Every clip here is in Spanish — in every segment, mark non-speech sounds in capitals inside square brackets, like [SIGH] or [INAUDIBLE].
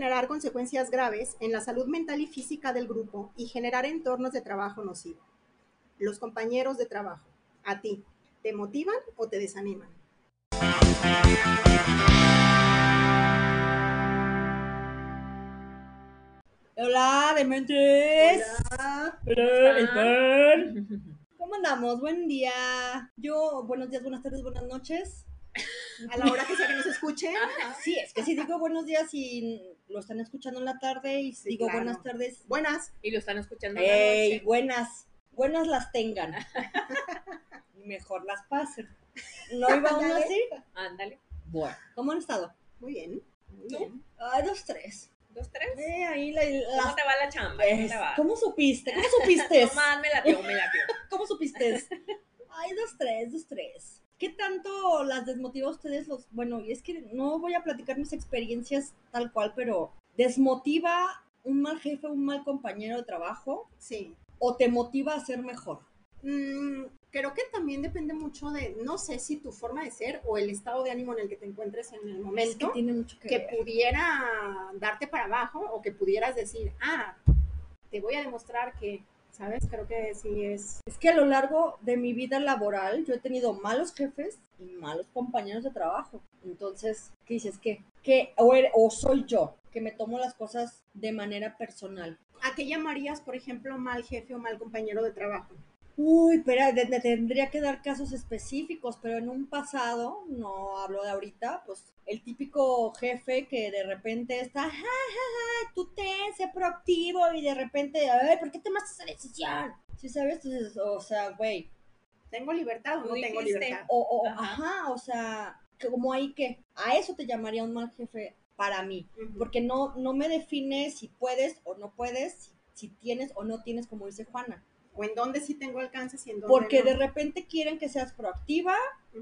Generar consecuencias graves en la salud mental y física del grupo y generar entornos de trabajo nocivo. Los compañeros de trabajo, a ti, ¿te motivan o te desaniman? Hola, dementes. Hola. Hola, ¿Cómo andamos? Buen día. Yo, buenos días, buenas tardes, buenas noches a la hora que sea que nos escuchen. Sí, es que si digo buenos días y lo están escuchando en la tarde y digo buenas tardes. Buenas. Y lo están escuchando en la noche. buenas. Buenas las tengan. [LAUGHS] Mejor las pasen. ¿No iba uno así? Ándale. Bueno, ¿cómo han estado? Muy bien. Muy bien. Ay, dos, tres. ¿Dos, tres? Eh, ahí la, ¿Cómo te va la chamba? ¿Cómo, te va? ¿Cómo supiste? ¿Cómo supiste? [LAUGHS] no más, me latió, me latió. [LAUGHS] ¿Cómo supiste? Ay, dos, tres, dos, tres. ¿Qué tanto las desmotiva a ustedes los, bueno, y es que no voy a platicar mis experiencias tal cual, pero desmotiva un mal jefe, un mal compañero de trabajo? Sí. ¿O te motiva a ser mejor? Mm, creo que también depende mucho de, no sé si tu forma de ser o el estado de ánimo en el que te encuentres en el momento. que tiene mucho que, que pudiera darte para abajo o que pudieras decir, ah, te voy a demostrar que ¿sabes? Creo que sí es... Es que a lo largo de mi vida laboral yo he tenido malos jefes y malos compañeros de trabajo. Entonces, ¿qué dices? ¿Qué? ¿Qué? O, o soy yo, que me tomo las cosas de manera personal. ¿A qué llamarías, por ejemplo, mal jefe o mal compañero de trabajo? Uy, pero tendría que dar casos específicos, pero en un pasado, no hablo de ahorita, pues el típico jefe que de repente está, ja, ja, ja, tú ten, sé proactivo y de repente, ay, ¿por qué tomaste esa decisión? ¿Sí sabes? Entonces, o sea, güey. ¿Tengo libertad o no tengo libertad? O, ajá. o sea, como ahí que a eso te llamaría un mal jefe para mí, porque no, no me define si puedes o no puedes, si tienes o no tienes, como dice Juana o en dónde sí tengo alcance y en dónde Porque de repente quieren que seas proactiva,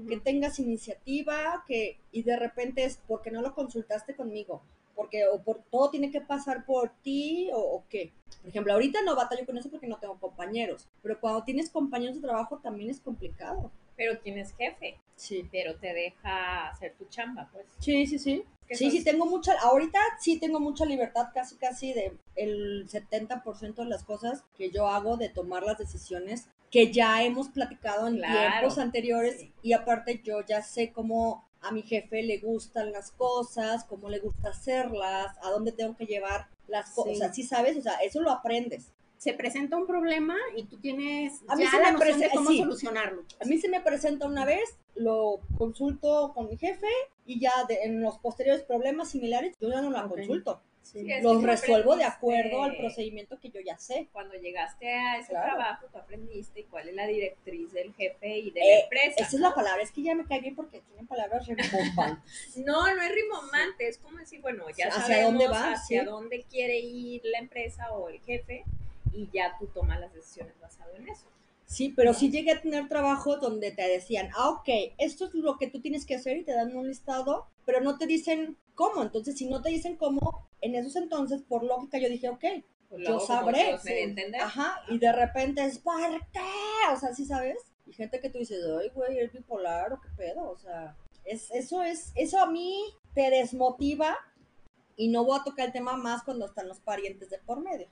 que tengas iniciativa, que y de repente es porque no lo consultaste conmigo, porque o por todo tiene que pasar por ti o, qué. Por ejemplo, ahorita no batallo con eso porque no tengo compañeros, pero cuando tienes compañeros de trabajo también es complicado. Pero tienes jefe. Sí. Pero te deja hacer tu chamba, pues. Sí, sí, sí. Sí, sí, tengo mucha, ahorita sí tengo mucha libertad, casi, casi de el 70% de las cosas que yo hago de tomar las decisiones que ya hemos platicado en tiempos anteriores y aparte yo ya sé cómo a mi jefe le gustan las cosas, cómo le gusta hacerlas, a dónde tengo que llevar las cosas, sí. sabes, o sea, eso lo aprendes se presenta un problema y tú tienes a mí ya se la me de cómo solucionarlo. A mí se me presenta una vez, lo consulto con mi jefe y ya en los posteriores problemas similares yo ya no la consulto. Los resuelvo de acuerdo al procedimiento que yo ya sé. Cuando llegaste a ese trabajo, tú aprendiste cuál es la directriz del jefe y de la eh, empresa. Esa es la palabra, es que ya me cae bien porque tienen palabras rimbombantes. [LAUGHS] no, no es rimbombante, es como decir, bueno, ya ¿Hacia dónde va? hacia dónde quiere ir la empresa o el jefe y ya tú tomas las decisiones basado en eso. Sí, pero sí llegué a tener trabajo donde te decían, ah, ok, esto es lo que tú tienes que hacer y te dan un listado, pero no te dicen cómo. Entonces, si no te dicen cómo, en esos entonces, por lógica, yo dije, ok, pues yo sabré. Ajá, y de repente es, ¿por qué? O sea, ¿sí sabes? Y gente que tú dices, ay, güey, es bipolar o qué pedo, o sea, es, eso es, eso a mí te desmotiva y no voy a tocar el tema más cuando están los parientes de por medio.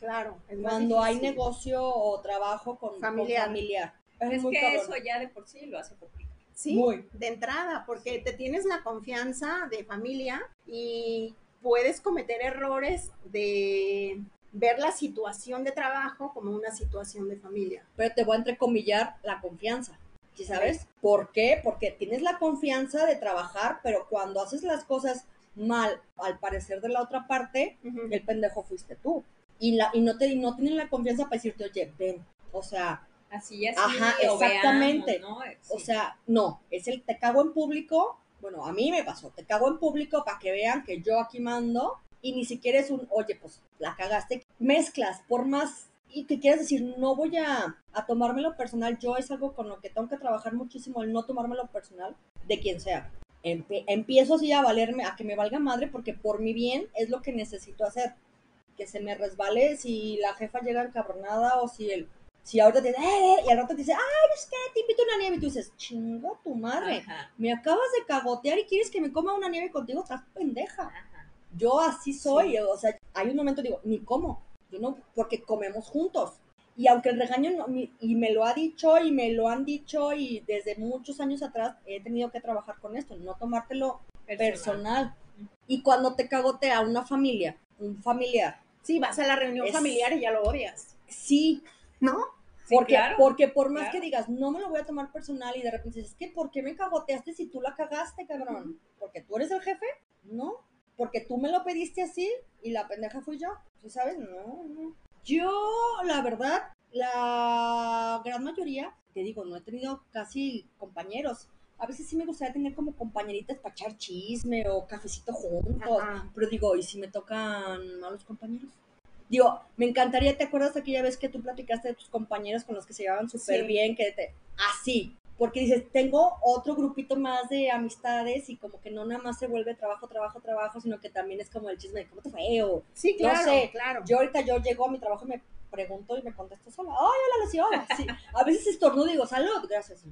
Claro. Cuando hay negocio o trabajo con familiar. Es, que eso ya de por sí lo hace complicado. Sí, de entrada, porque te tienes la confianza de familia y puedes cometer errores de ver la situación de trabajo como una situación de familia. Pero te voy a entrecomillar la confianza. sabes? ¿Por qué? Porque tienes la confianza de trabajar, pero cuando haces las cosas mal, al parecer de la otra parte, el pendejo fuiste tú. Y, la, y no, te, no tienen la confianza para decirte, oye, ven, o sea... Así es. Ajá, exactamente. O sea, no, es el te cago en público, bueno, a mí me pasó, te cago en público para que vean que yo aquí mando y ni siquiera es un, oye, pues la cagaste. Mezclas, por más y que quieras decir, no voy a, a tomármelo personal, yo es algo con lo que tengo que trabajar muchísimo, el no tomármelo personal de quien sea. empiezo así a valerme, a que me valga madre, porque por mi bien es lo que necesito hacer. Que se me resbale si la jefa llega encabronada o si el si ahorita te dice, eh, y al rato te dice, ay, es que te invito a una nieve, y tú dices, chingo tu madre, me acabas de cagotear y quieres que me coma una nieve contigo, estás pendeja. Yo así soy, o sea, hay un momento digo, ni cómo, yo no, porque comemos juntos. Y aunque el regaño, no, y me lo ha dicho y me lo han dicho y desde muchos años atrás he tenido que trabajar con esto, no tomártelo personal. Y cuando te cagotea una familia, un familiar. Sí, vas a la reunión familiar y ya lo odias. Sí. ¿No? Porque, porque por más que digas, no me lo voy a tomar personal y de repente dices, es que ¿por qué me cagoteaste si tú la cagaste, cabrón? ¿Porque tú eres el jefe? No. Porque tú me lo pediste así y la pendeja fui yo. ¿Sí sabes? No, no. Yo, la verdad, la gran mayoría, te digo, no he tenido casi compañeros. A veces sí me gustaría tener como compañeritas para echar chisme o cafecito juntos. Pero digo, ¿y si me tocan malos compañeros? Digo, me encantaría, ¿te acuerdas aquella vez que tú platicaste de tus compañeros con los que se llevaban súper bien? Que te, así, porque dices, tengo otro grupito más de amistades y como que no nada más se vuelve trabajo, trabajo, trabajo, sino que también es como el chisme de cómo te fue o sí, claro, no sé, claro. Yo ahorita yo llego a mi trabajo y me pregunto y me contesto sola, ay, hola, Lucio, sí. A veces estornudo y digo, salud, gracias.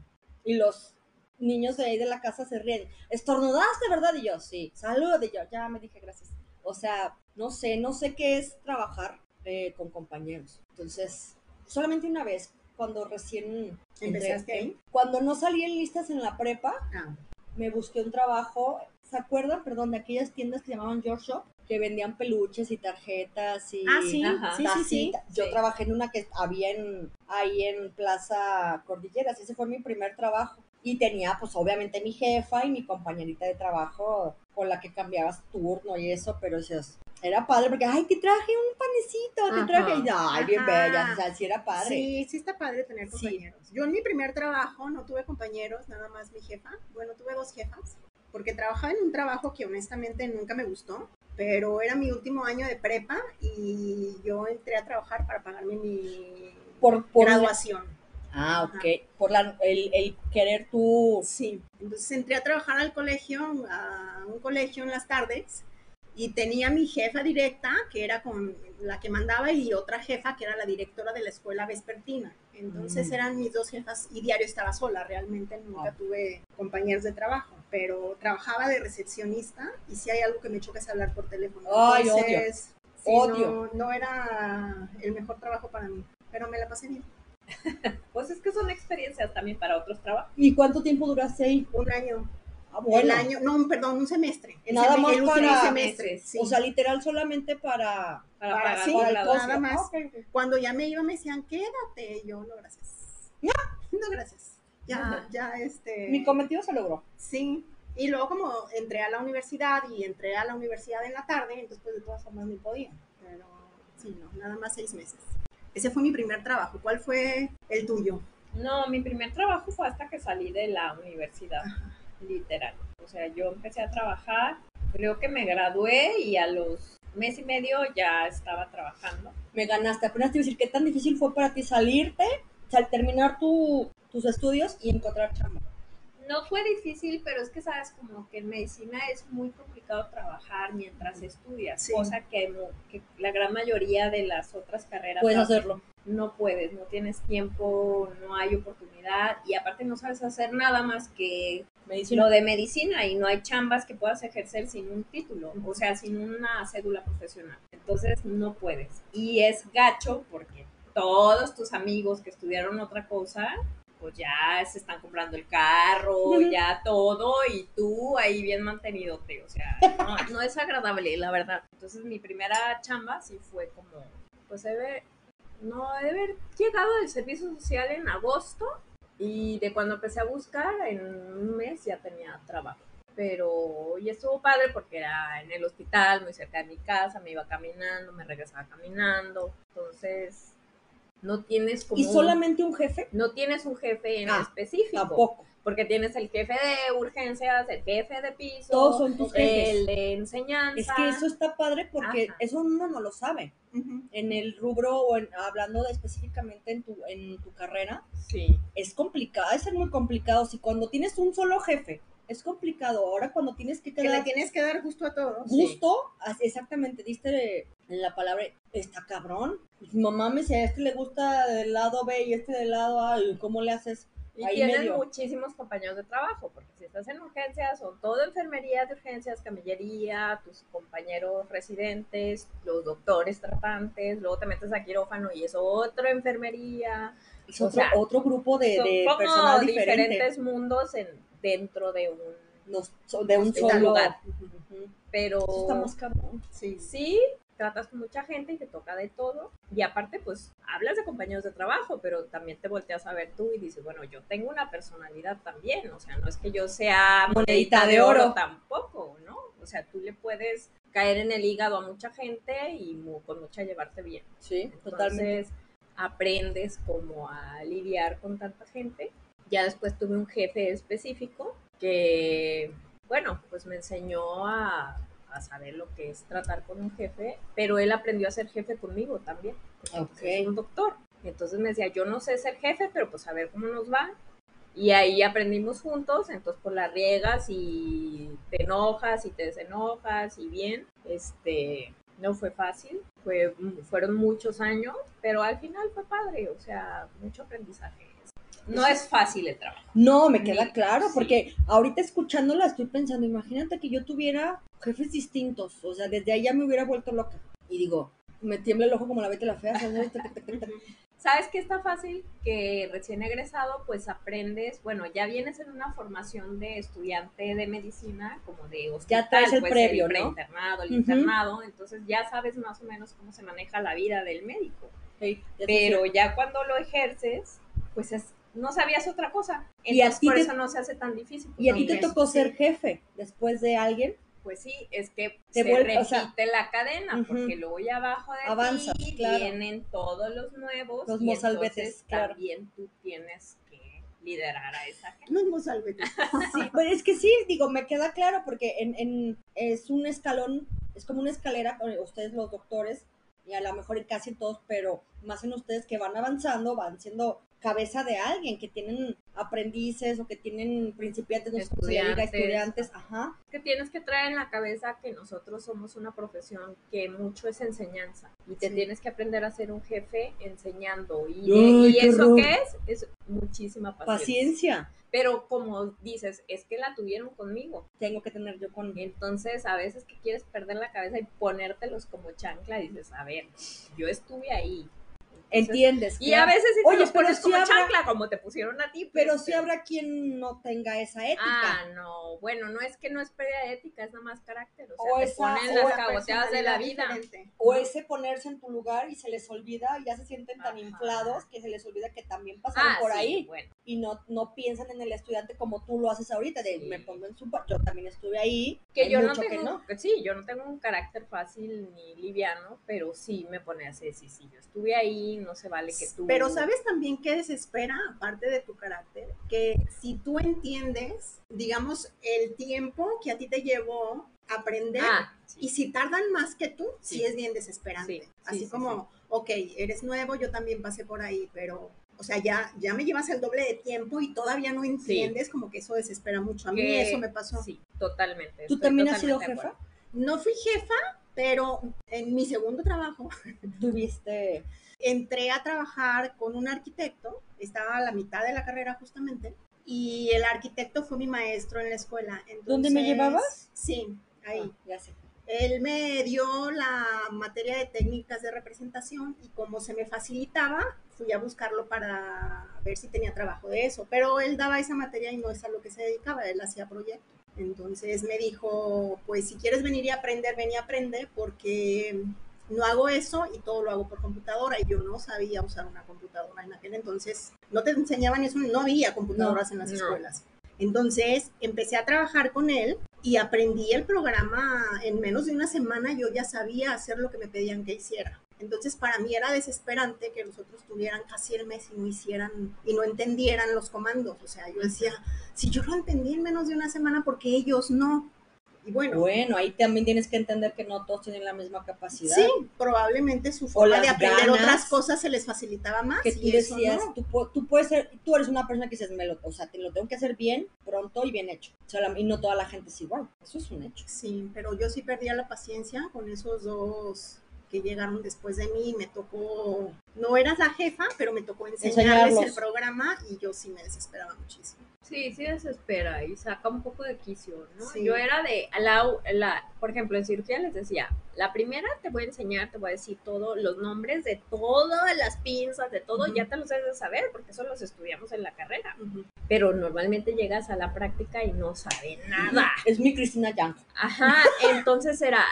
Y los niños de ahí de la casa se ríen, estornudaste, ¿verdad? Y yo, sí, salud, y yo, ya me dije gracias. O sea, no sé, no sé qué es trabajar eh, con compañeros. Entonces, solamente una vez, cuando recién empezaste ahí, cuando no salí en listas en la prepa, ah. me busqué un trabajo. ¿Se acuerdan, perdón, de aquellas tiendas que llamaban George Shop? Que vendían peluches y tarjetas y ah, sí, sí, sí, sí, Yo trabajé en una que había en, ahí en Plaza Cordilleras. Ese fue mi primer trabajo. Y tenía, pues, obviamente mi jefa y mi compañerita de trabajo con la que cambiabas turno y eso, pero era padre porque, ay, te traje un panecito, te traje, y, ay, bien bella, o sea, sí era padre. Sí, sí está padre tener compañeros. Yo en mi primer trabajo no tuve compañeros, nada más mi jefa, bueno, tuve dos jefas, porque trabajaba en un trabajo que honestamente nunca me gustó, pero era mi último año de prepa y yo entré a trabajar para pagarme mi por, graduación. Ah, ok. Por la, el, el, querer tú. Sí. Entonces entré a trabajar al colegio, a un colegio en las tardes, y tenía mi jefa directa, que era con la que mandaba, y otra jefa, que era la directora de la escuela vespertina. Entonces mm. eran mis dos jefas, y diario estaba sola, realmente nunca ah. tuve compañeros de trabajo, pero trabajaba de recepcionista, y si hay algo que me choca es hablar por teléfono. Ay, odio. odio. No, no era el mejor trabajo para mí, pero me la pasé bien. [LAUGHS] pues es que son experiencias también para otros trabajos. ¿Y cuánto tiempo duraste ahí? Un año. Ah, bueno. año, no, perdón, un semestre. nada más para semestre, O sea, literal solamente para para, para, sí, nada más. Cuando ya me iba me decían, "Quédate." yo, "No, gracias." No, no gracias. Ya ya este Mi cometido se logró. Sí. Y luego como entré a la universidad y entré a la universidad en la tarde, entonces pues de todas formas ni podía. Pero sí, no, nada más seis meses. Ese fue mi primer trabajo. ¿Cuál fue el tuyo? No, mi primer trabajo fue hasta que salí de la universidad, literal. O sea, yo empecé a trabajar, creo que me gradué y a los mes y medio ya estaba trabajando. Me ganaste. Apenas te iba a decir, ¿qué tan difícil fue para ti salirte, al terminar tu, tus estudios y encontrar chamba? No fue difícil, pero es que sabes como que en medicina es muy complicado trabajar mientras estudias, cosa que, que, la gran mayoría de las otras carreras puedes hacerlo. No puedes, no tienes tiempo, no hay oportunidad y aparte no sabes hacer nada más que medicina. lo de medicina y no hay chambas que puedas ejercer sin un título, o sea, sin una cédula profesional. Entonces no puedes. Y es gacho porque todos tus amigos que estudiaron otra cosa pues ya se están comprando el carro, ya todo, y tú ahí bien mantenido, o sea, [LAUGHS] no, es agradable, la verdad. Entonces mi primera chamba sí fue como, pues debe, no, debe haber llegado del servicio social en agosto, y de cuando empecé a buscar, en un mes ya tenía trabajo. pero y estuvo padre porque era en el hospital, muy cerca de mi casa, me iba caminando, me regresaba caminando, entonces no tienes como... ¿Y solamente un jefe? No tienes un jefe en Ah, específico. Tampoco. Porque tienes el jefe de urgencias, el jefe de piso, Todos son tus jefes. el de enseñanza. Es que eso está padre porque Ajá. eso uno no lo sabe. En el rubro o en- hablando de específicamente en tu, en tu carrera, Sí. es complicado, es ser muy complicado. Si cuando tienes un solo jefe, es complicado. Ahora cuando tienes que Que le quedar tienes que dar gusto a todos. gusto, exactamente, diste la palabra, está cabrón. Pues, mamá me decía, este le gusta del lado B y este del lado A, ¿y ¿cómo le haces? Y Ahí tienes medio. muchísimos compañeros de trabajo, porque si estás en urgencias, son todo enfermería de urgencias, camillería, tus compañeros residentes, los doctores tratantes, luego te metes a quirófano y es otra enfermería. Es otro, sea, otro grupo de, son de personal diferente. diferentes mundos en, dentro de un... So- de un solo lugar. Ujú. Pero Eso está más cabrón. Sí. sí, tratas con mucha gente y te toca de todo. Y aparte, pues, hablas de compañeros de trabajo, pero también te volteas a ver tú y dices, bueno, yo tengo una personalidad también. O sea, no es que yo sea Monedita de oro. tampoco, ¿no? O sea, tú le puedes caer en el hígado a mucha gente y mu- con mucha llevarte bien. Sí, totalmente. Entonces, aprendes como a lidiar con tanta gente. Ya después tuve un jefe específico que, bueno, pues me enseñó a, a saber lo que es tratar con un jefe, pero él aprendió a ser jefe conmigo también, porque pues, Ok. es un doctor. Entonces me decía, yo no sé ser jefe, pero pues a ver cómo nos va. Y ahí aprendimos juntos, entonces por las riegas y te enojas y te desenojas y bien, este, no fue fácil, fue, fueron muchos años, pero al final fue padre, o sea, mucho aprendizaje. No es fácil el trabajo. No, me queda Sí, claro, sí. porque ahorita escuchándola estoy pensando, imagínate que yo tuviera jefes distintos, o sea, desde ahí ya me hubiera vuelto loca. Y digo, me tiembla el ojo como la beta y la fea. ¿sabes? Tac, tac, tac, tac. ¿Sabes qué está fácil? Que recién egresado, pues aprendes, bueno, ya vienes en una formación de estudiante de medicina, como de hospital, traes el pues, previo, ¿no? preinternado, el internado, entonces ya sabes más o menos cómo se maneja la vida del médico. Sí, ya Pero ya cuando lo ejerces, pues es, no sabías otra cosa. Y Entonces ti por te- eso no se hace tan difícil. Y a ti te tocó sí, ser jefe después de alguien. Pues sí, es que Te se vuelve- o repite sea, la cadena, porque luego ya abajo de Avanzas, ti claro. vienen todos los nuevos Los y mozalbetes, claro. también tú tienes que liderar a esa gente. No es Mozalbete. [LAUGHS] Sí, pues es que sí, digo, me queda claro porque en, en- es un escalón, es como una escalera, ustedes los doctores, y a lo mejor en casi todos, pero más en ustedes que van avanzando, van siendo cabeza de alguien, que tienen aprendices o que tienen principiantes, no Estudiantes. estudiantes, ajá. Que tienes que traer en la cabeza que nosotros somos una profesión que mucho es enseñanza y te Sí. tienes que aprender a ser un jefe enseñando. ¿Y, Ay, y qué eso horror. qué es? Es muchísima paciencia. Paciencia Pero como dices, es que la tuvieron conmigo. tengo que tener yo con Entonces, a veces que quieres perder la cabeza y ponértelos como chancla, dices, a ver, yo estuve ahí. ¿Entiendes? Y claro. a veces sí te Oye, los pero pones como habrá- chancla, como te pusieron a ti. pues, Pero sí habrá quien no tenga esa ética. Ah, no, bueno, no es que no es pérdida de ética, es nada más carácter. O sea, O te esa- ponen las la cagoteadas de la vida. Diferente. O ese ponerse en tu lugar y se les olvida, ya se sienten tan inflados que se les olvida que también pasaron Ah, por sí, ahí. bueno. y no, no piensan en el estudiante como tú lo haces ahorita, de Sí. me pongo en su... Yo también estuve ahí. Que yo no que tengo, que sí, yo no tengo un carácter fácil ni liviano, pero sí me pone así, sí, sí, yo estuve ahí, no se vale que tú... Pero sabes también que desespera, aparte de tu carácter, que si tú entiendes, digamos, el tiempo que a ti te llevó aprender, Ah, sí. y si tardan más que tú, sí, Sí. es bien desesperante. Sí, sí, Así sí, como, ok, eres nuevo, yo también pasé por ahí, pero, o sea, ya, ya me llevas el doble de tiempo y todavía no entiendes, como que eso desespera mucho. A mí Que- eso me pasó. Sí, totalmente. ¿Tú también has sido jefa? No fui jefa, pero en mi segundo trabajo [LAUGHS] Tuviste... entré a trabajar con un arquitecto, estaba a la mitad de la carrera justamente, y el arquitecto fue mi maestro en la escuela. ¿Dónde me llevabas? Sí, ahí. Ah, ya sé. Él me dio la materia de técnicas de representación y como se me facilitaba, fui a buscarlo para ver si tenía trabajo de eso. Pero él daba esa materia y no es a lo que se dedicaba, él hacía proyectos. Entonces me dijo, pues si quieres venir y aprender, ven y aprende porque no hago eso y todo lo hago por computadora y yo no sabía usar una computadora en aquel entonces. No te enseñaban eso, no había computadoras en las no. escuelas. Entonces empecé a trabajar con él y aprendí el programa en menos de una semana, yo ya sabía hacer lo que me pedían que hiciera. Entonces para mí era desesperante que los otros tuvieran casi el mes y no hicieran y no entendieran los comandos. O sea, yo decía, si yo lo entendí en menos de una semana, ¿por qué ellos no? Y bueno, Bueno, ahí también tienes que entender que no todos tienen la misma capacidad. sí, probablemente su forma de aprender otras cosas se les facilitaba más. que tú y eso decías, no. tú, pu- tú puedes ser, tú eres una persona que dices, me lo, o sea, te lo tengo que hacer bien, pronto y bien hecho. O sea, y no toda la gente es igual. Eso es un hecho. Sí, pero yo sí perdía la paciencia con esos dos que llegaron después de mí. Me tocó, no eras la jefa, pero me tocó enseñarles Enseñarlos. el programa y yo sí me desesperaba muchísimo. Sí, sí desespera y saca un poco de quicio, ¿no? Sí. Yo era de, la, la, por ejemplo, en cirugía les decía, la primera te voy a enseñar, te voy a decir todos los nombres de todas las pinzas, de todo, ya te los debes de saber porque eso los estudiamos en la carrera. Pero normalmente llegas a la práctica y no sabes nada. Es mi Cristina Yang. Ajá, entonces era,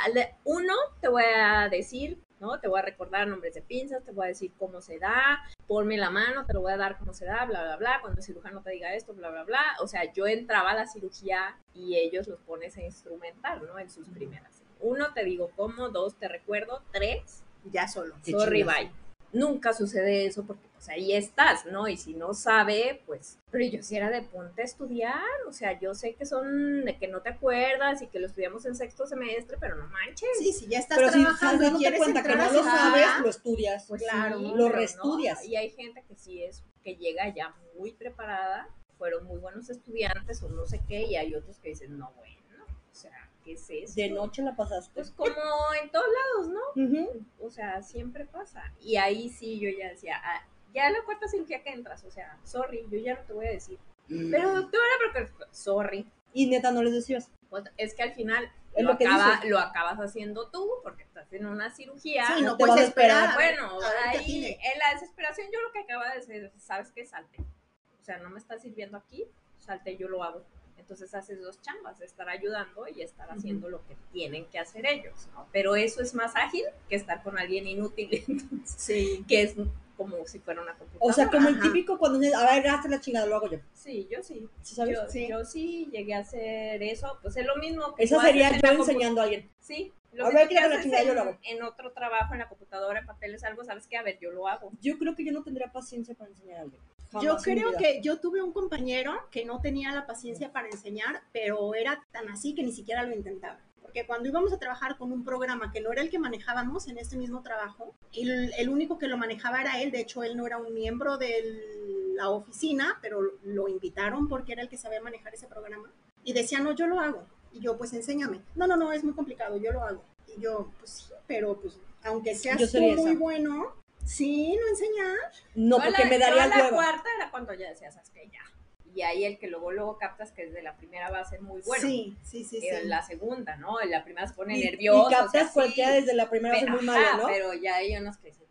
uno, te voy a decir, ¿no? Te voy a recordar nombres de pinzas, te voy a decir cómo se da, ponme la mano, te lo voy a dar cómo se da, bla, bla, bla, cuando el cirujano te diga esto, bla, bla, bla. O sea, yo entraba a la cirugía y ellos los pones a instrumentar, ¿no? En sus primeras. Uno, te digo cómo, dos, te recuerdo, tres, Ya solo. Sorry, bye. Nunca sucede eso porque pues ahí estás, ¿no? Y si no sabe, pues, pero yo sí era de ponte a estudiar, o sea, yo sé que son de que no te acuerdas y que lo estudiamos en sexto semestre, pero no manches. Sí, si ya estás Pero si trabajando y dándote quieres cuenta que no lo sabes, lo estudias. Pues Claro, sí, lo no. reestudias. Y hay gente que sí es, que llega ya muy preparada, fueron muy buenos estudiantes o no sé qué, y hay otros que dicen, no, bueno, o sea, ¿qué es eso? De noche la pasaste. Pues como en todos lados, ¿no? O sea, siempre pasa. Y ahí sí yo ya decía, ah, ya la cuarta cirugía que entras, o sea, sorry, yo ya no te voy a decir. Pero doctora, porque, sorry. Y neta no les decías. Pues es que al final lo, lo que acaba- lo acabas haciendo tú, porque estás en una cirugía. Sí, no puedes esperar. esperar. Bueno, ahí en la desesperación yo lo que acaba de decir, ¿sabes qué? Salte. O sea, no me está sirviendo aquí, salte, yo lo hago. Entonces haces dos chambas, estar ayudando y estar haciendo lo que tienen que hacer ellos, ¿no? Pero eso es más ágil que estar con alguien inútil, [LAUGHS] entonces, Sí. que es como si fuera una O computadora. sea, como el típico cuando dices, a ver, hazte la chingada, lo hago yo. Sí, yo sí. ¿Sí sabes? Yo Sí. yo sí llegué a hacer eso, pues es lo mismo que Esa sería yo enseñando a alguien. Sí, lo A ver, que la chingada, yo en, lo hago. en otro trabajo, en la computadora, en papeles, algo, ¿sabes qué? A ver, yo lo hago. Yo creo que yo no tendría paciencia para enseñar a alguien. Yo Jamás creo vida. que yo tuve un compañero que no tenía la paciencia para enseñar, pero era tan así que ni siquiera lo intentaba. Porque cuando íbamos a trabajar con un programa que no era el que manejábamos en este mismo trabajo, el, el único que lo manejaba era él, de hecho él no era un miembro de la oficina, pero lo invitaron porque era el que sabía manejar ese programa. Y decía, no, yo lo hago. Y yo, pues enséñame. No, no, no, es muy complicado, yo lo hago. Y yo, pues sí, pero pues aunque seas tú muy bueno, sí, no enseñar. No, Yo porque la- me daría la hueva. cuarta era cuando ya decías, ¿sabes qué? Ya. Y ahí el que luego, luego captas que desde la primera va a ser muy bueno. Sí, sí, sí, sí. En la segunda, ¿no? En la primera se pone Y, nervioso. y captas cualquiera desde la primera pero, es muy ajá, malo, ¿no? Pero ya hay unos que dicen.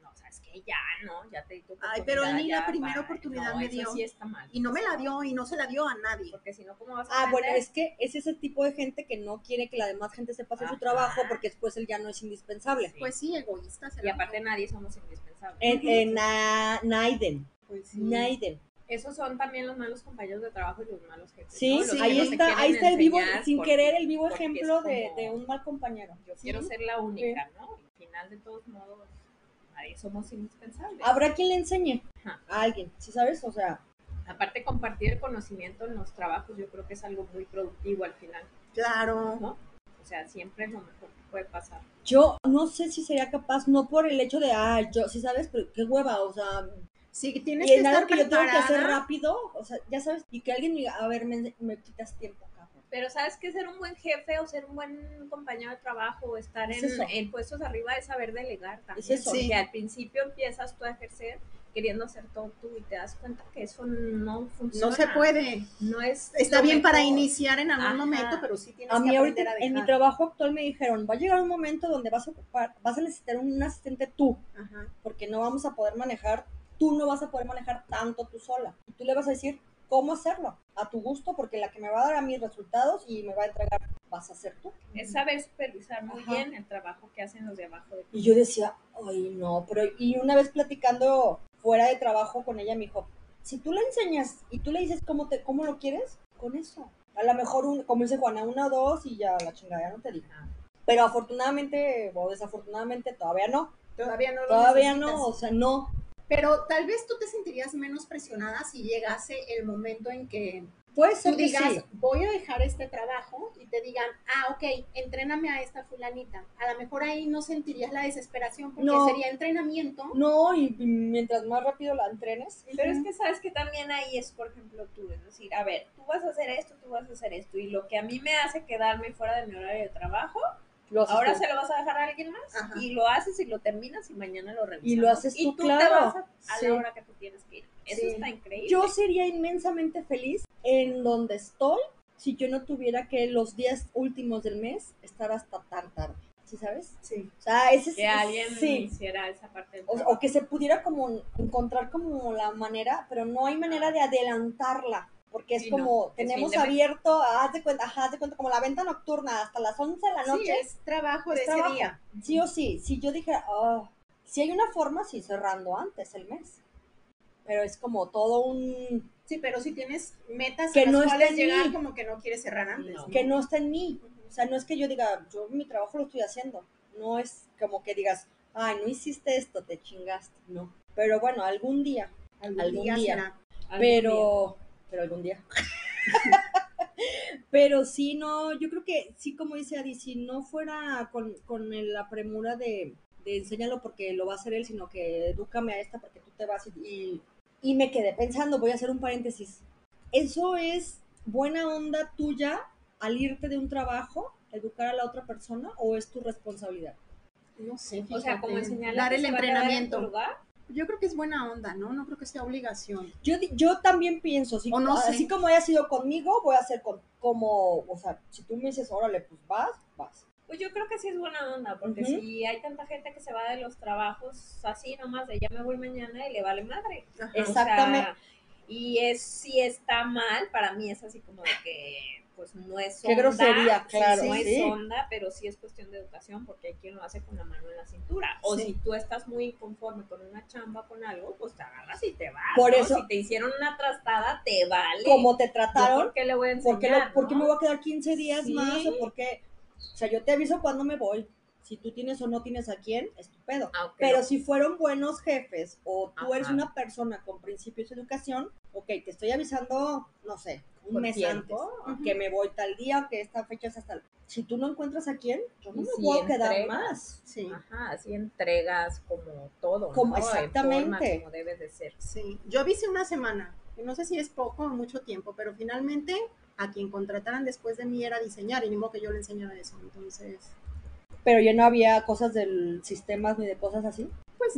Ya, ¿no? Ya te di tu Ay, pero ni la primera oportunidad No, me eso dio. sí está mal. Y no me la dio y no se la dio a nadie. Porque si no, ¿cómo vas a Ah, bueno, es que es ese tipo de gente que no quiere que la demás gente sepa hacer su trabajo porque después él ya no es indispensable. Sí. Pues sí, egoísta. Y aparte nadie somos indispensables. En, en Na- Naiden, Pues sí. Naiden. Esos son también los malos compañeros de trabajo y los malos jefes. Sí, ¿no? Los que ahí está, ahí está el vivo, sin porque- querer, el vivo ejemplo de, de un mal compañero. Yo quiero Sí. ser la única, ¿no? Al final, de todos modos, nadie somos indispensables. Habrá quien le enseñe Ajá. a alguien, ¿sí sabes? O sea, Aparte, compartir el conocimiento en los trabajos, yo creo que es algo muy productivo al final, Claro. ¿no? O sea, siempre es lo mejor que puede pasar. yo no sé si sería capaz, no por el hecho de, ah, yo, sí sabes, pero qué hueva, o sea, Sí, tienes y que estar algo que yo tengo que hacer preparada. rápido, o sea, ya sabes, y que alguien me diga, a ver, me, me quitas tiempo. Pero sabes que ser un buen jefe o ser un buen compañero de trabajo o estar Es en, en puestos arriba es saber delegar también. Es eso. Sí. Porque al principio empiezas tú a ejercer queriendo hacer todo tú y te das cuenta que eso no funciona. No se puede. No es. Está bien para mejor. iniciar en algún Ajá. momento, pero sí tienes A mí que ahorita aprender a en mi dejar. trabajo actual me dijeron, va a llegar un momento donde vas a ocupar, vas a necesitar un asistente tú, Ajá. porque no vamos a poder manejar, tú no vas a poder manejar tanto tú sola. Y tú le vas a decir cómo hacerlo, a tu gusto, porque la que me va a dar a mis resultados y me va a entregar vas a ser tú. Es saber supervisar muy Ajá. bien el trabajo que hacen los de abajo de ti. Y yo decía, ay, no, pero y una vez platicando fuera de trabajo con ella me dijo, si tú le enseñas y tú le dices cómo te cómo lo quieres, con eso. A lo mejor, un, como dice Juana, una o dos y ya la chingada, ya no te digo. Pero afortunadamente o desafortunadamente todavía no. Todavía no lo Todavía necesitas. no, o sea, no. Pero tal vez tú te sentirías menos presionada si llegase el momento en que Puede ser tú que digas, sí. voy a dejar este trabajo y te digan, ah, ok, entréname a esta fulanita. A lo mejor ahí no sentirías la desesperación porque No. sería entrenamiento. No, y y mientras más rápido la entrenes. Pero es que sabes que también ahí es, por ejemplo, tú, es decir, a ver, tú vas a hacer esto, tú vas a hacer esto, y lo que a mí me hace quedarme fuera de mi horario de trabajo, lo ahora tú. se lo vas a dejar a alguien más, Ajá. y lo haces y lo terminas y mañana lo revisas. Y lo haces y tú, claro. te vas a, a Sí. la hora que tú tienes que ir. Eso Sí. está increíble. Yo sería inmensamente feliz en donde estoy si yo no tuviera que los días últimos del mes estar hasta tan tarde. ¿Sí sabes? Sí. O sea, ese es. que alguien sí. hiciera esa parte del O, o que se pudiera como encontrar como la manera, pero no hay manera de adelantarla. Porque es Sí, como, no, tenemos abierto, haz de cuenta, ajá, haz de cuenta, como la venta nocturna hasta las 11 de la Sí, noche. es trabajo de es ese día. Sí o sí, si yo dijera, ah, si hay una forma, sí, cerrando antes el mes. Pero es como todo un, Sí, pero si tienes metas Que a las no cuales en llegar, mí. como que no quieres cerrar antes. No. ¿no? que no está en mí. O sea, no es que yo diga, yo mi trabajo lo estoy haciendo. No es como que digas, ay, no hiciste esto, te chingaste. No. Pero bueno, algún día. Algún, algún día, día. será. Algún Pero, pero algún día. [LAUGHS] pero sí, no, yo creo que sí, como dice Adi, si no fuera con, con el- la premura de, de enséñalo porque lo va a hacer él, sino que edúcame a esta porque tú te vas y, y, me quedé pensando, voy a hacer un paréntesis. ¿Eso es buena onda tuya al irte de un trabajo, educar a la otra persona o es tu responsabilidad? No sé, O sea, como fíjate, enseñarle dar el en entrenamiento. lugar. Yo creo que es buena onda, ¿no? No creo que sea obligación. Yo, di- yo también pienso, si, O no sé. así como haya sido conmigo, voy a hacer con, como, o sea, si tú me dices, órale, pues vas, vas. Pues yo creo que sí es buena onda, porque si hay tanta gente que se va de los trabajos así nomás de ya me voy mañana y le vale madre. Ajá. Es- O sea, Exactamente. y es si está mal, para mí es así como de que pues no es Qué onda, grosería, sí, claro, no sí. es onda, pero sí es cuestión de educación porque hay quien lo hace con la mano en la cintura. O Sí. si tú estás muy conforme con una chamba, con algo, pues te agarras y te vas. Por ¿no? eso- Si te hicieron una trastada, te vale. Como te ¿Yo trataron, ¿Por qué le voy a enseñar? ¿por qué, lo- por qué no? me voy a quedar 15 días Sí. más o por qué? O sea, yo te aviso cuando me voy. Si tú tienes o no tienes a quién, estupendo. Aunque Pero no- si fueron buenos jefes o tú eres una persona con principios de educación, ok, te estoy avisando, no sé, un mes tiempo, antes, que me voy tal día, que esta fecha es hasta... Si tú no encuentras a quién, yo no me si puedo quedar más. Sí, Ajá, así entregas como todo. ¿no? Como- forma, exactamente. como debe de ser. sí. Yo avisé una semana, no sé si es poco o mucho tiempo, pero finalmente a quien contrataran después de mí era diseñar, y ni modo que yo le enseñara eso. Entonces, Pero ya no había cosas del sistema ni de cosas así. pues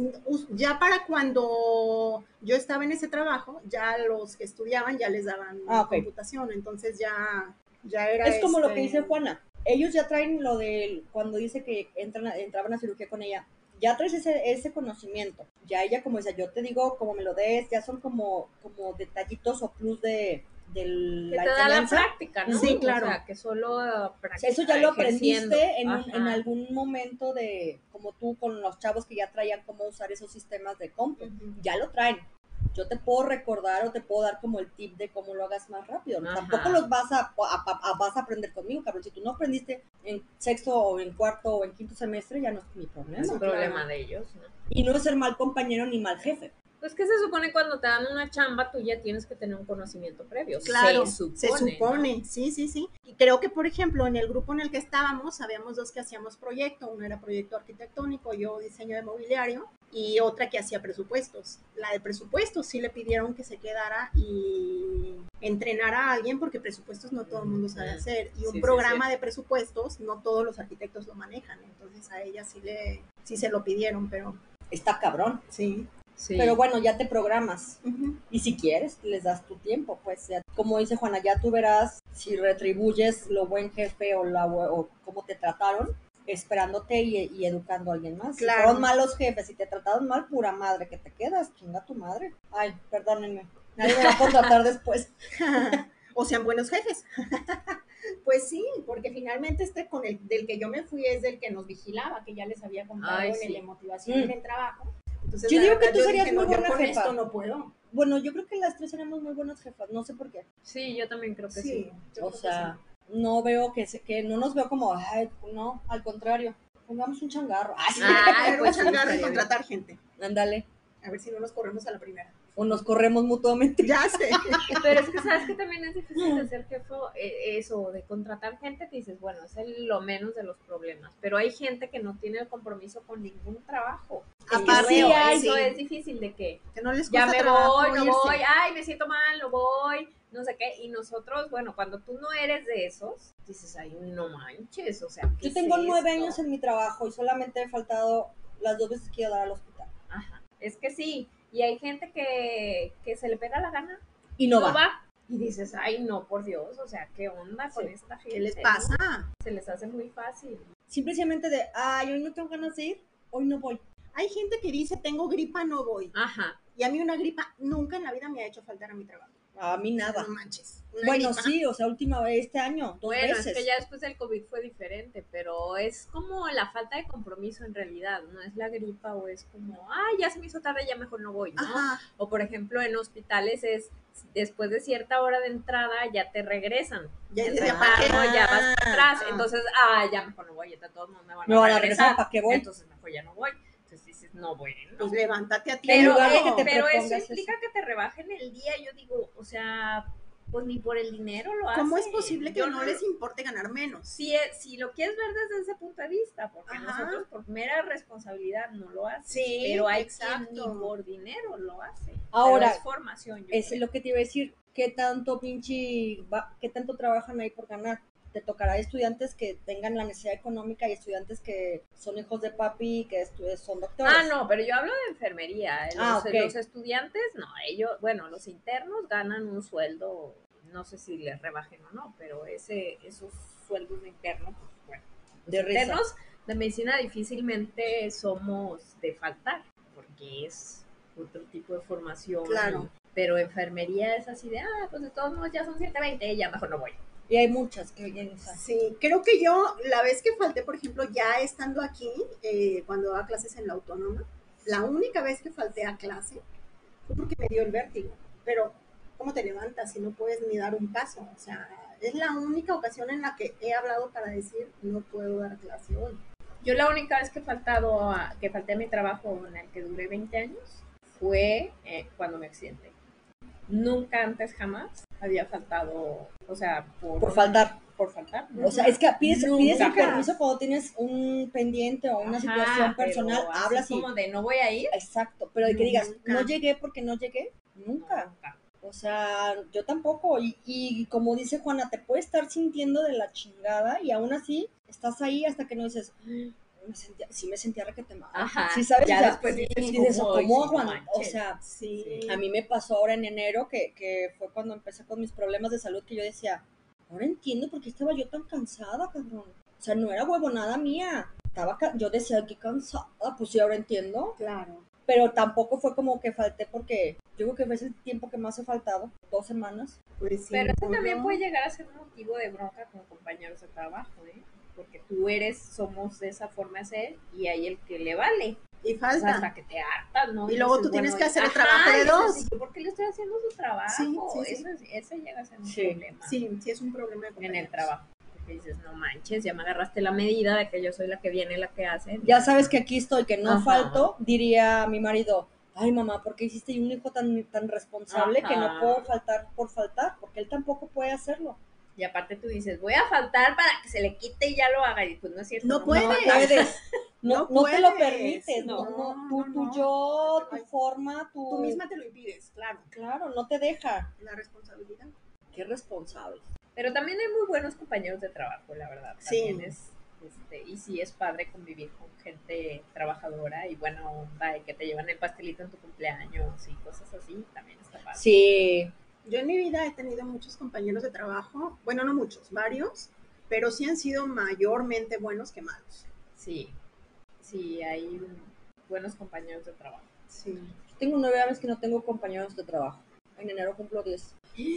ya para cuando yo estaba en ese trabajo, ya los que estudiaban ya les daban Ah, computación, entonces ya, ya era... Es como lo que este, dice Juana. Ellos ya traen lo de cuando dice que entran a- entraban a cirugía con ella. Ya traes ese, ese conocimiento. Ya ella, como dice, yo te digo, como me lo des, ya son como, como detallitos o plus de, de Que la te da la práctica, ¿no? Sí, claro. O sea, que solo uh, O sea, practica, eso ya lo aprendiste en, en algún momento de, como tú con los chavos que ya traían cómo usar esos sistemas de compu. Ujú. Ya lo traen. Yo te puedo recordar o te puedo dar como el tip de cómo lo hagas más rápido. Ajá. Tampoco los vas a, a- a- vas a aprender conmigo, cabrón. Si tú no aprendiste en sexto o en cuarto o en quinto semestre, ya no es mi problema. Es un problema claro. de ellos, ¿no? Y no es ser mal compañero ni mal jefe. Pues que se supone cuando te dan una chamba, tú ya tienes que tener un conocimiento previo. Claro, se supone. se ¿no? supone, sí, sí, sí. Y creo que, por ejemplo, en el grupo en el que estábamos, habíamos dos que hacíamos proyecto, uno era proyecto arquitectónico, yo diseño de mobiliario, y otra que hacía presupuestos. La de presupuestos sí le pidieron que se quedara y entrenara a alguien, porque presupuestos no todo el mundo sabe hacer, y un Sí, sí, programa de presupuestos no todos los arquitectos lo manejan, entonces a ella sí le, sí se lo pidieron, pero Está cabrón. sí. Sí. Pero bueno, ya te programas. Y si quieres, les das tu tiempo, pues ya, como dice Juana, ya tú verás si retribuyes lo buen jefe o, la, o cómo te trataron, esperándote y, y educando a alguien más. Claro. Si fueron malos jefes, si te trataron mal, pura madre, que te quedas, chinga tu madre. Ay, perdónenme, nadie me va a contratar [LAUGHS] después. [LAUGHS] o sean buenos jefes. [LAUGHS] pues sí, porque finalmente este con el del que yo me fui es del que nos vigilaba, que ya les había contado Ay, en sí. el de motivación Mm. en el trabajo. Entonces, Yo digo que tú yo serías dije, muy no, yo buena con jefa. esto no puedo. bueno, yo creo que las tres seremos muy buenas jefas, no sé por qué. Sí, yo también creo que sí. Sí, yo O sea, no veo que, se, que no nos veo como, ay, no, al contrario, pongamos un changarro. Ay, [LAUGHS] Ay, pues sí, changarro y contratar gente. Ándale. A ver si no nos corremos a la primera. O nos corremos mutuamente. Ya sé. [LAUGHS] Pero es que sabes que también es difícil de ser jefe, eh, eso, de contratar gente que dices, bueno, es el- lo menos de los problemas. Pero hay gente que no tiene el compromiso con ningún trabajo. Aparte, veo, ay, eso sí. es difícil de que Que no les ya me voy, no irse. voy, ay, me siento mal, no voy, no sé qué. Y nosotros, bueno, cuando tú no eres de esos, dices, ay, no manches, o sea, ¿qué Yo tengo es nueve esto? años en mi trabajo y solamente he faltado las dos veces que he ido a dar al hospital. Ajá, es que sí. Y hay gente que, que se le pega la gana Y no, va. Y dices, ay, no, por Dios, o sea, ¿qué onda con Sí. esta gente? ¿Qué les no? pasa? Se les hace muy fácil. Simplemente de, ay, hoy no tengo ganas de ir, hoy no voy. Hay gente que dice, tengo gripa, no voy. Ajá. Y a mí una gripa nunca en la vida me ha hecho faltar a mi trabajo. A mí nada. No manches. Bueno, gripa. sí, o sea, última vez este año, dos Bueno, veces. es que ya después del COVID fue diferente, pero es como la falta de compromiso en realidad, no es la gripa o es como, ay, ya se me hizo tarde, ya mejor no voy, ¿no? Ajá. O por ejemplo, en hospitales es después de cierta hora de entrada ya te regresan. Ya, ya, ya vas para atrás. Ah. Entonces, ah, ya mejor no voy, ya todos me van a, Me van a regresar. regresar, ¿para qué voy? Entonces mejor ya no voy. No, bueno. Pues levántate a ti. Pero, eh, que te pero eso implica que te rebajen el día. Yo digo, o sea, pues ni por el dinero lo hacen. ¿Cómo es posible que Yo no les importe ganar menos? si, lo quieres ver desde ese punto de vista, porque Ajá. nosotros por mera responsabilidad no lo hacemos. Sí, pero hay exacto. quien ni por dinero lo hace. Ahora, Pero es formación. yo Es creo. lo que te iba a decir, ¿qué tanto pinche, va- qué tanto trabajan ahí por ganar? Te tocará estudiantes que tengan la necesidad económica y estudiantes que son hijos de papi y que son doctores. Ah, no, pero yo hablo de enfermería. Los, Ah, los estudiantes, no, ellos, bueno, los internos ganan un sueldo, no sé si les rebajen o no, pero ese, esos sueldos de interno, pues bueno. De Los risa. internos de medicina difícilmente somos de faltar, porque es otro tipo de formación. Claro. Pero enfermería es así de, ah, pues de todos modos ya son 7.20, ya mejor no voy. Y hay muchas que vienen, o sea, Sí, creo que yo, la vez que falté, por ejemplo, ya estando aquí, eh, cuando daba clases en la autónoma, la única vez que falté a clase fue porque me dio el vértigo. Pero, ¿cómo te levantas si no puedes ni dar un paso? O sea, es la única ocasión en la que he hablado para decir, no puedo dar clase hoy. Yo la única vez que he faltado a, que falté a mi trabajo en el que duré 20 años fue eh, cuando me accidenté. Nunca antes jamás había faltado, o sea, por, por faltar. por faltar. O sea, es que pides, pides el permiso cuando tienes un pendiente o una Ajá, situación pero personal, así hablas y... como de no voy a ir. Exacto, pero de que digas, no llegué porque no llegué, nunca. O sea, yo tampoco. Y, y como dice Juana, te puedes estar sintiendo de la chingada y aún así estás ahí hasta que no dices, "Mm, me sentía, sí me sentía requete mal. Ajá. Sí, ¿sabes? Ya O sea, después sí, dices, dices, "Ay, ¿cómo aguanto? O manches". sea, Sí. a mí me pasó ahora en enero que, que fue cuando empecé con mis problemas de salud que yo decía, ahora entiendo por qué estaba yo tan cansada, cabrón. O sea, no era huevonada mía. Estaba yo decía, qué cansada, pues sí, ahora entiendo. Claro. Pero tampoco fue como que falté porque yo creo que fue el tiempo que más he faltado, dos semanas. Pues sí, Pero eso ¿o también no? puede llegar a ser un motivo de bronca con compañeros de trabajo, ¿eh? Porque tú eres, somos de esa forma de ser y hay el que le vale. Y O sea, hasta falta. que te hartas, ¿no? Y luego dices, tú tienes bueno, que hacer el trabajo de dos. ¿y yo ¿Por qué le estoy haciendo su trabajo? Sí, sí, sí. Eso, es- ese llega a ser un Sí. problema Sí, sí es un problema de en el trabajo. Porque dices, no manches, ya me agarraste la medida de que yo soy la que viene la que hace. Ya sabes que aquí estoy, que no Ajá. falto, diría mi marido, ay mamá, ¿por qué hiciste un hijo tan, tan responsable que no puedo faltar por faltar? Porque él tampoco puede hacerlo. Y aparte tú dices, voy a faltar para que se le quite y ya lo haga. Y pues no es cierto. No No puedes. puedes. No, te lo permites. No, No, no, tú, no, tu no. yo, tu forma, tu... Tú misma te lo impides, claro. Claro, no te deja. La responsabilidad. Qué responsable. Pero también hay muy buenos compañeros de trabajo, la verdad. Sí. También es, este, y sí es padre convivir con gente trabajadora y buena onda y que te llevan el pastelito en tu cumpleaños y cosas así, también está padre. Sí. Yo en mi vida he tenido muchos compañeros de trabajo, bueno, no muchos, varios, pero sí han sido mayormente buenos que malos. Sí, sí, hay buenos compañeros de trabajo. Sí. Tengo nueve años que no tengo compañeros de trabajo. En enero cumplo diez.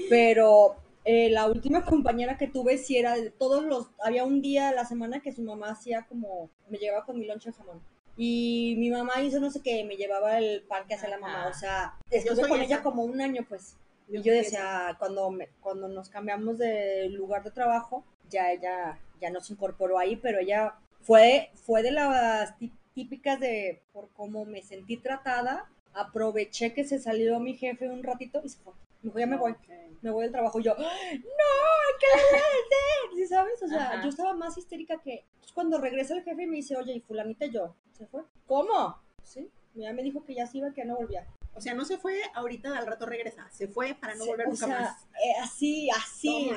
Pero eh, la última compañera que tuve sí era de todos los... Había un día a la semana que su mamá hacía como... Me llevaba con mi lonche de jamón. Y mi mamá hizo no sé qué, me llevaba el pan que hace la mamá. O sea, estuve con ella como un año, pues. Y yo decía, cuando, me, cuando nos cambiamos de lugar de trabajo, ya ella ya nos incorporó ahí, pero ella fue, fue de las típicas de por cómo me sentí tratada, aproveché que se salió mi jefe un ratito y se fue. Me dijo, ya me voy, me voy del trabajo. Y yo, no, ¿qué? ¿Sí sabes? O sea, yo estaba más histérica que... Entonces, cuando regresa el jefe y me dice, oye, y fulanita yo, ¿se fue? ¿Cómo? Sí, ya me dijo que ya se iba, que no volvía. O sea, no se fue ahorita, al rato regresa. Se fue para no volver nunca más. Eh, así, así.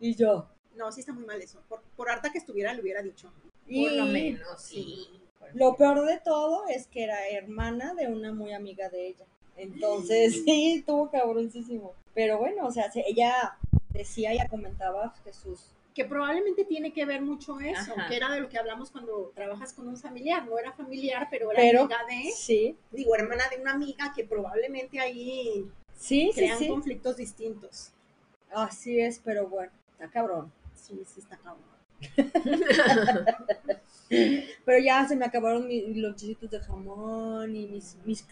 Y yo. No, sí está muy mal eso. Por, por harta que estuviera, le hubiera dicho. Por lo menos, sí. Lo peor de todo es que era hermana de una muy amiga de ella. Entonces, [LAUGHS] sí, estuvo cabroncísimo. Pero bueno, o sea, ella decía y comentaba que sus... Que probablemente tiene que ver mucho eso, que era de lo que hablamos cuando trabajas con un familiar. No era familiar, pero era amiga de... Sí. Digo, hermana de una amiga que probablemente ahí sí, crean sí, conflictos distintos. Así es, pero bueno, está cabrón. Sí, sí está cabrón. [LAUGHS] Pero ya se me acabaron mis lonchecitos de jamón y mis, mis,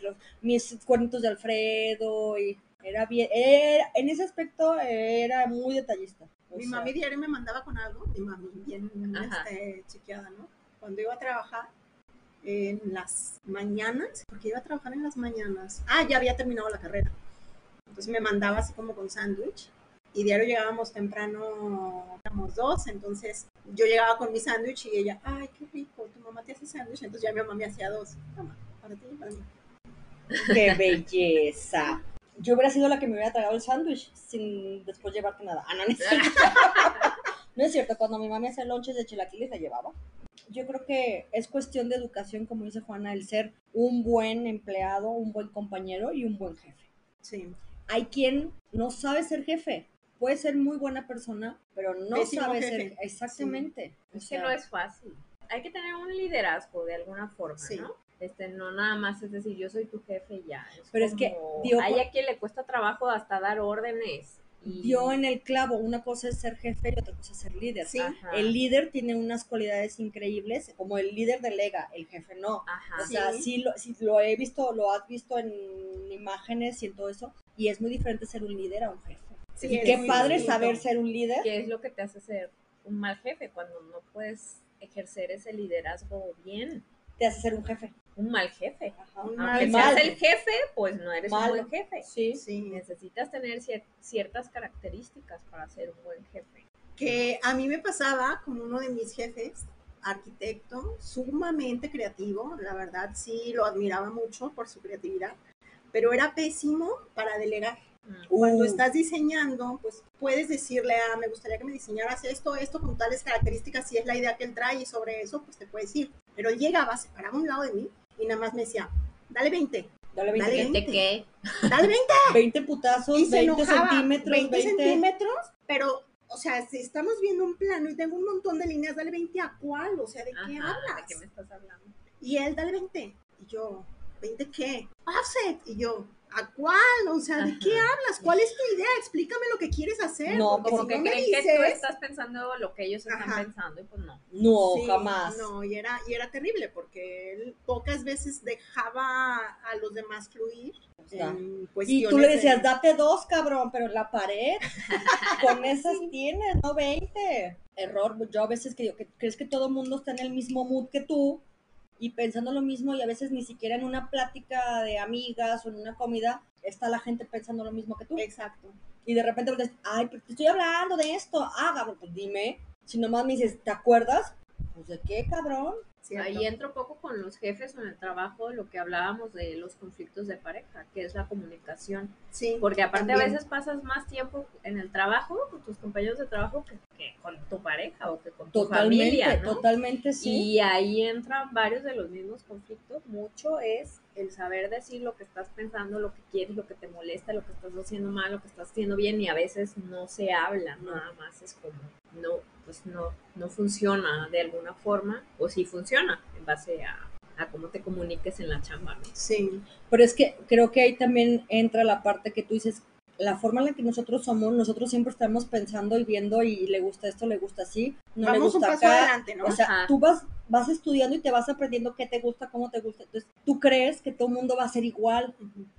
mis cuernitos de Alfredo y era bien, en ese aspecto era muy detallista. Mi mami diario me mandaba con algo, mi mami bien este, chequeada, ¿no? Cuando iba a trabajar en las mañanas, porque iba a trabajar en las mañanas. Ah, ya había terminado la carrera. Entonces me mandaba así como con sándwich y diario llegábamos temprano, éramos dos, entonces yo llegaba con mi sándwich y ella, ay, qué rico, tu mamá te hace sándwich, entonces ya mi mamá me hacía dos, toma, para ti y para mí. [LAUGHS] ¡Qué belleza! Yo hubiera sido la que me hubiera tragado el sándwich sin después llevarte nada. Ah, no, no es cierto. [LAUGHS] no es cierto, cuando mi mamá me hacía lonches de chilaquiles la llevaba. Yo creo que es cuestión de educación, como dice Juana, el ser un buen empleado, un buen compañero y un buen jefe. Sí. Hay quien no sabe ser jefe, puede ser muy buena persona, pero no sabe ser exactamente. Es que no es fácil. Hay que tener un liderazgo de alguna forma, ¿no? Este, no nada más es decir, yo soy tu jefe y ya. pero es que hay a quien le cuesta trabajo hasta dar órdenes. Y... Dio en el clavo, una cosa es ser jefe y otra cosa es ser líder. Sí. El líder tiene unas cualidades increíbles, como el líder delega, el jefe no. O sea, sí. lo, sí lo he visto, lo has visto en imágenes y en todo eso, y es muy diferente ser un líder a un jefe. Sí, qué padre saber ser un líder. ¿Qué es lo que te hace ser un mal jefe cuando no puedes ejercer ese liderazgo bien? Te hace ser un jefe. Un mal jefe. Aunque seas el jefe, pues no eres un buen jefe. Sí. sí. Necesitas tener ciertas características para ser un buen jefe. Que a mí me pasaba con uno de mis jefes, arquitecto, sumamente creativo, la verdad sí lo admiraba mucho por su creatividad, pero era pésimo para delegar. Cuando uh. estás diseñando, pues puedes decirle a, me gustaría que me diseñaras esto, esto con tales características, si es la idea que él trae y sobre eso, pues te puedes ir. Pero él llegaba, se paraba a un lado de mí y nada más me decía, dale 20. Dale 20. Dale 20. qué? Dale 20. 20 [LAUGHS] putazos, y 20 centímetros. 20, centímetros, pero, o sea, si estamos viendo un plano y tengo un montón de líneas, dale 20 a cuál, o sea, ¿de qué hablas? ¿De qué me estás hablando? Y él, dale 20. Y yo, ¿20 qué? Offset. Y yo, ¿A cuál? O sea, ¿de qué hablas? ¿Cuál es tu idea? Explícame lo que quieres hacer. No, porque, creen que tú estás pensando lo que ellos están pensando y pues no. No, jamás. No, y era, y era terrible porque él pocas veces dejaba a los demás fluir. y tú le decías, date dos, cabrón, pero la pared, [LAUGHS] con esas tienes, no 20. Error, yo a veces que, que crees que todo el mundo está en el mismo mood que tú, y pensando lo mismo y a veces ni siquiera en una plática de amigas o en una comida está la gente pensando lo mismo que tú. Exacto. Y de repente dices, ay, pero te estoy hablando de esto. Ah, pues dime. Si nomás me dices, ¿te acuerdas? Pues de qué, cabrón. Ahí entro un poco con los jefes o en el trabajo, lo que hablábamos de los conflictos de pareja, que es la comunicación. Sí. Porque aparte a veces pasas más tiempo en el trabajo con tus compañeros de trabajo que, con tu pareja o que con tu familia. Totalmente, sí. Y ahí entran varios de los mismos conflictos. Mucho es el saber decir lo que estás pensando, lo que quieres, lo que te molesta, lo que estás haciendo mal, lo que estás haciendo bien y a veces no se habla, nada más es como no pues no, no funciona de alguna forma, o sí funciona en base a, cómo te comuniques en la chamba. Sí. Pero es que creo que ahí también entra la parte que tú dices, la forma en la que nosotros somos, nosotros siempre estamos pensando y viendo y le gusta esto, le gusta así, no le Vamos un gusta paso acá. adelante, ¿no? O sea, Ajá. tú vas, vas estudiando y te vas aprendiendo qué te gusta, cómo te gusta. Entonces, tú crees que todo el mundo va a ser igual.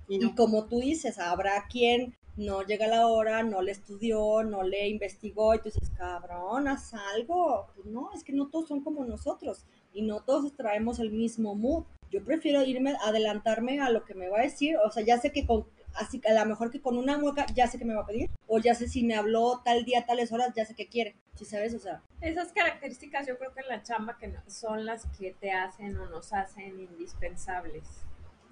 Y Y no. como tú dices, habrá quien no llega a la hora, no le estudió, no le investigó, y tú dices, cabrón, haz algo. Pues no, es que no todos son como nosotros y no todos traemos el mismo mood. Yo prefiero irme, adelantarme a lo que me va a decir, o sea, ya sé que con, así que a lo mejor que con una mueca ya sé que me va a pedir, o ya sé si me habló tal día, tales horas, ya sé qué quiere, ¿sí sabes? O sea, Esas características yo creo que en la chamba que no- son las que te hacen o nos hacen indispensables.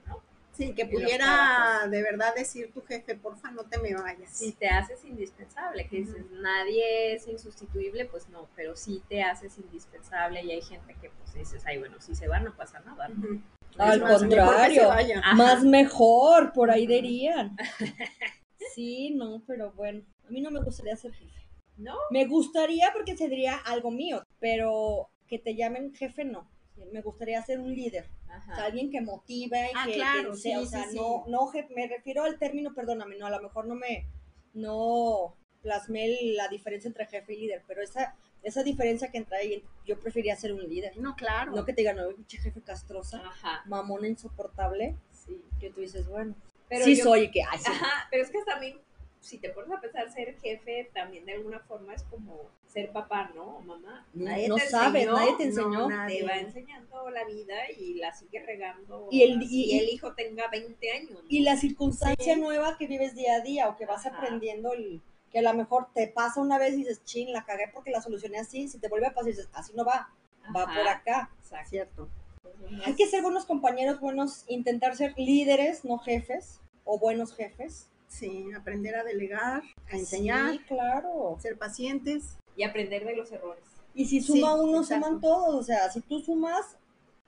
¿no? Sí, que pudiera de verdad decir tu jefe, porfa, no te me vayas. Si te haces indispensable, que dices, nadie es insustituible, pues no, pero sí te haces indispensable y hay gente que pues dices, ay, bueno, si se va no pasa nada. ¿no? Al más, contrario. Ajá. más mejor, por ahí dirían. [LAUGHS] Sí, no, pero bueno, a mí no me gustaría ser jefe. ¿No? Me gustaría porque sería algo mío, pero que te llamen jefe no. Me gustaría ser un líder, o sea, Ajá. alguien que motive, Ah, que, claro, que sea, sí, o sea, sí, sí. no, no jefe, me refiero al término, perdóname, no, a lo mejor no me, no plasmé la diferencia entre jefe y líder, pero esa, esa diferencia que entra ahí, yo preferiría ser un líder. No, claro. No que te digan, no, pinche jefe castrosa, Ajá. mamona insoportable, Sí. que tú dices, bueno, Pero sí yo- soy, que, sí. Ajá, pero es que también, si te pones a pensar, ser jefe también de alguna forma es como ser papá, ¿no? O mamá. Nadie no te sabes, enseñó, nadie te no, enseñó. nadie. Te va enseñando la vida y la sigue regando. Y el- así y- el hijo tenga 20 años. ¿no? y la circunstancia Sí. nueva que vives día a día o que vas Ajá. aprendiendo el- que a lo mejor te pasa una vez y dices, chin, la cagué porque la solucioné así, si te vuelve a pasar dices, así no va, va Ajá, por acá. Exacto. Cierto. Entonces, Hay que ser buenos compañeros, buenos, intentar ser líderes, no jefes, o buenos jefes. Sí, aprender a delegar, a enseñar, Sí, claro. ser pacientes. Y aprender de los errores. Y si Sí, suma uno, exacto. suman todos, o sea, si tú sumas,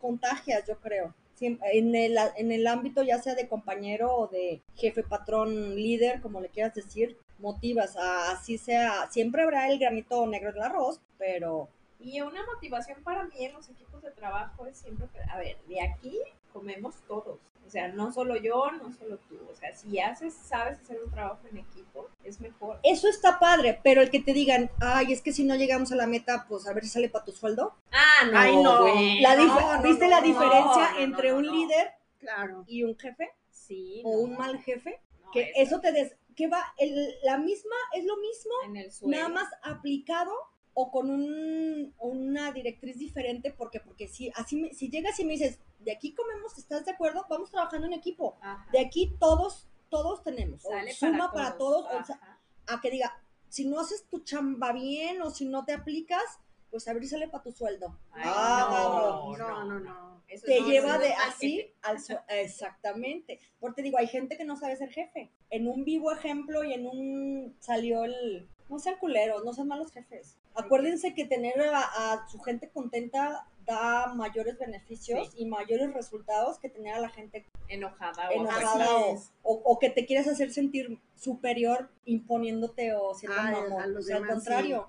contagias, yo creo. En el, en el ámbito ya sea de compañero o de jefe, patrón, líder, como le quieras decir, motivas a así sea, siempre habrá el granito negro del arroz, pero Y una motivación para mí en los equipos de trabajo es siempre, a ver, de aquí comemos todos. O sea, no solo yo, no solo tú. O sea, si haces, sabes hacer un trabajo en equipo, es mejor. eso está padre, pero el que te digan, ay, es que si no llegamos a la meta, pues a ver si sale para tu sueldo. Ah, no, Ay, no. güey. La no, ¿Viste no, la diferencia no, no, entre no, un no. líder Claro. y un jefe? Sí. ¿O no, un mal jefe? no, Que eso te des, que va, el- la misma, es lo mismo en el suelo. nada más aplicado o con un, una directriz diferente, porque porque si así me- si llegas y me dices, de aquí comemos, ¿estás de acuerdo? Vamos trabajando en equipo. Ajá. De aquí todos todos tenemos. O suma para todos, o sea, Ajá. a que diga, si no haces tu chamba bien o si no te aplicas, pues a ver si sale para tu sueldo. Ay, Ah. No, no, no. Eso Te no, lleva de así al su- exactamente. Porque te digo, hay gente que no sabe ser jefe. En un vivo ejemplo y en un salió el no sean culeros, no sean malos jefes. Acuérdense que tener a, a su gente contenta da mayores beneficios y mayores resultados que tener a la gente Enojada o enojada o, o- o que te quieres hacer sentir superior imponiéndote o siendo Ay, mamón. o sea, al contrario.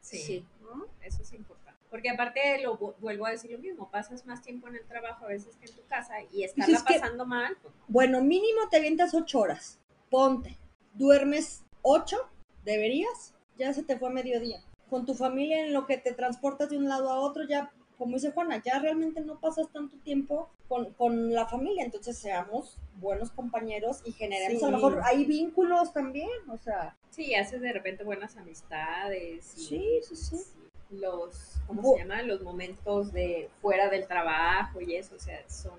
Sí, Sí. ¿no? eso es importante. Porque aparte, lo vu- vuelvo a decir lo mismo, pasas más tiempo en el trabajo a veces que en tu casa y estarla es que- pasando mal, Bueno, mínimo te avientas ocho horas. Ponte. Duermes ocho, deberías. Ya se te fue mediodía. Con tu familia en lo que te transportas de un lado a otro, ya, como dice Juana, ya realmente no pasas tanto tiempo con, con la familia. Entonces seamos buenos compañeros y generemos Sí. a lo mejor hay vínculos también. O sea, sí, haces de repente buenas amistades. Y, Sí, sí, sí. Los, ¿cómo se llama? Los momentos de fuera del trabajo y eso, o sea, son,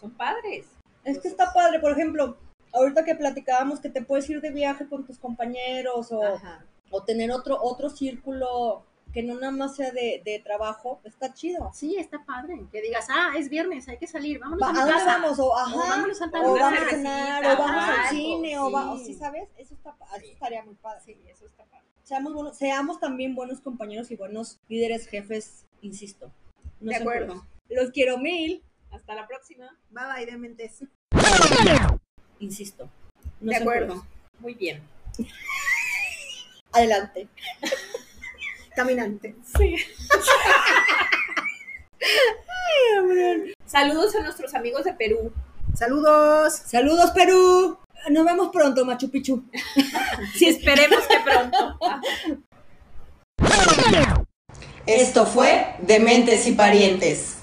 son padres. es que está padre. Por ejemplo, ahorita que platicábamos que te puedes ir de viaje con tus compañeros o... O tener otro otro círculo que no nada más sea de, de trabajo, está chido. Sí, está padre. Que digas, ah, es viernes, hay que salir, vámonos Va- a ¿A mi casa. vamos? O, ajá, O vámonos a o vamos a cenar, o vamos al cine, o, va, o sí. ¿sabes? Eso, está, eso estaría muy padre. Sí, eso está padre. Seamos, buenos, seamos también buenos compañeros y buenos líderes, jefes, insisto. No De acuerdo. Los quiero mil, Hasta la próxima. Bye bye, Dementes. [LAUGHS] insisto. No De acuerdo. Muy bien. [LAUGHS] Adelante. Caminante. [LAUGHS] Saludos a nuestros amigos de Perú. Saludos. Saludos, Perú. Nos vemos pronto, Machu Picchu. [LAUGHS] sí, esperemos que pronto. Esto fue Dementes y Parientes.